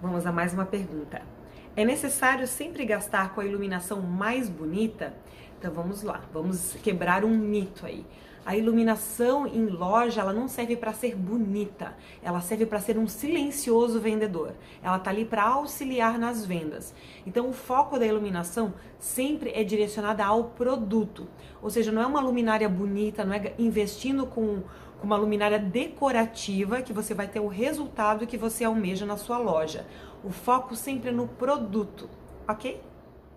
Vamos a mais uma pergunta. É necessário sempre gastar com a iluminação mais bonita? Então vamos lá, vamos quebrar um mito aí. A iluminação em loja, ela não serve para ser bonita, ela serve para ser um silencioso vendedor. Ela tá ali para auxiliar nas vendas. Então o foco da iluminação sempre é direcionada ao produto. Ou seja, não é uma luminária bonita, não é investindo com uma luminária decorativa que você vai ter o resultado que você almeja na sua loja. O foco sempre é no produto, ok?